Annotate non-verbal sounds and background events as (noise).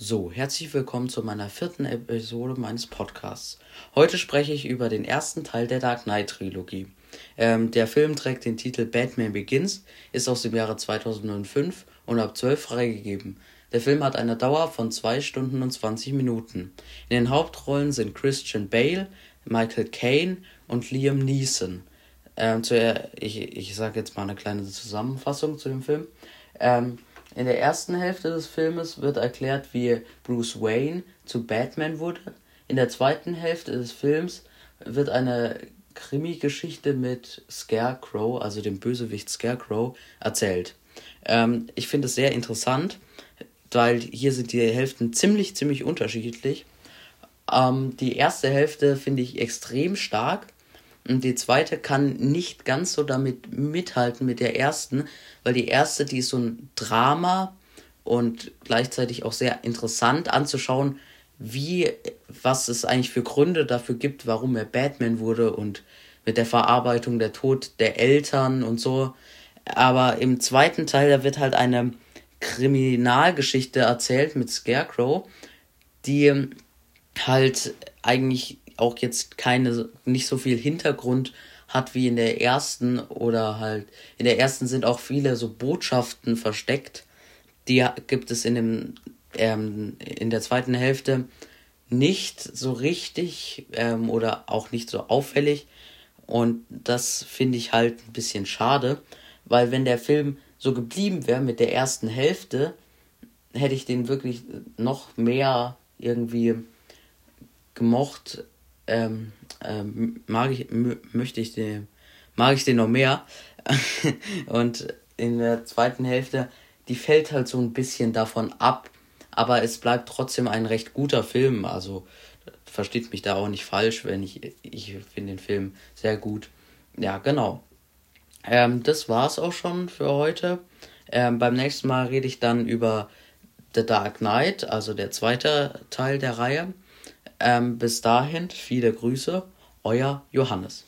So, herzlich willkommen zu meiner vierten Episode meines Podcasts. Heute spreche ich über den ersten Teil der Dark Knight Trilogie. Ähm, der Film trägt den Titel Batman Begins, ist aus dem Jahre 2005 und ab 12 freigegeben. Der Film hat eine Dauer von 2 Stunden und 20 Minuten. In den Hauptrollen sind Christian Bale, Michael Caine und Liam Neeson. Ähm, zuerst, ich ich sage jetzt mal eine kleine Zusammenfassung zu dem Film. Ähm, in der ersten Hälfte des Filmes wird erklärt, wie Bruce Wayne zu Batman wurde. In der zweiten Hälfte des Films wird eine Krimi-Geschichte mit Scarecrow, also dem Bösewicht Scarecrow, erzählt. Ähm, ich finde es sehr interessant, weil hier sind die Hälften ziemlich, ziemlich unterschiedlich. Ähm, die erste Hälfte finde ich extrem stark und die zweite kann nicht ganz so damit mithalten mit der ersten, weil die erste, die ist so ein Drama und gleichzeitig auch sehr interessant anzuschauen, wie, was es eigentlich für Gründe dafür gibt, warum er Batman wurde und mit der Verarbeitung der Tod der Eltern und so. Aber im zweiten Teil, da wird halt eine Kriminalgeschichte erzählt mit Scarecrow, die halt eigentlich auch jetzt keine, nicht so viel Hintergrund hat wie in der ersten oder halt, in der ersten sind auch viele so Botschaften versteckt. Die gibt es in dem, ähm, in der zweiten Hälfte nicht so richtig ähm, oder auch nicht so auffällig. Und das finde ich halt ein bisschen schade, weil wenn der Film so geblieben wäre mit der ersten Hälfte, hätte ich den wirklich noch mehr irgendwie gemocht, ähm, ähm, mag ich, möchte ich den, mag ich den noch mehr. (laughs) und in der zweiten Hälfte, die fällt halt so ein bisschen davon ab, aber es bleibt trotzdem ein recht guter Film. Also versteht mich da auch nicht falsch, wenn ich, ich finde den Film sehr gut. Ja, genau. Ähm, das war's auch schon für heute. Ähm, beim nächsten Mal rede ich dann über The Dark Knight, also der zweite Teil der Reihe. Ähm, bis dahin, viele Grüße, euer Johannes.